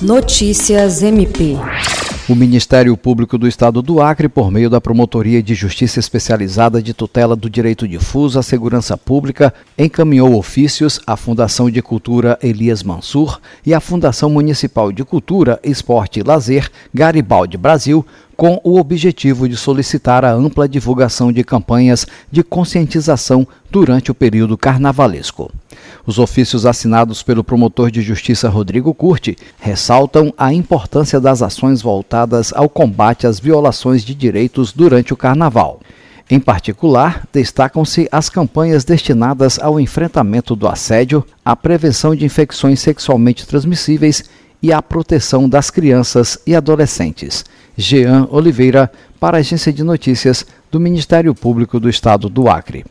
Notícias MP. O Ministério Público do Estado do Acre, por meio da Promotoria de Justiça Especializada de Tutela do Direito Difuso à Segurança Pública, encaminhou ofícios à Fundação de Cultura Elias Mansur e à Fundação Municipal de Cultura, Esporte e Lazer Garibaldi Brasil com o objetivo de solicitar a ampla divulgação de campanhas de conscientização durante o período carnavalesco. Os ofícios assinados pelo promotor de justiça Rodrigo Curti ressaltam a importância das ações voltadas ao combate às violações de direitos durante o carnaval. Em particular, destacam-se as campanhas destinadas ao enfrentamento do assédio, à prevenção de infecções sexualmente transmissíveis e à proteção das crianças e adolescentes. Jean Oliveira, para a Agência de Notícias do Ministério Público do Estado do Acre.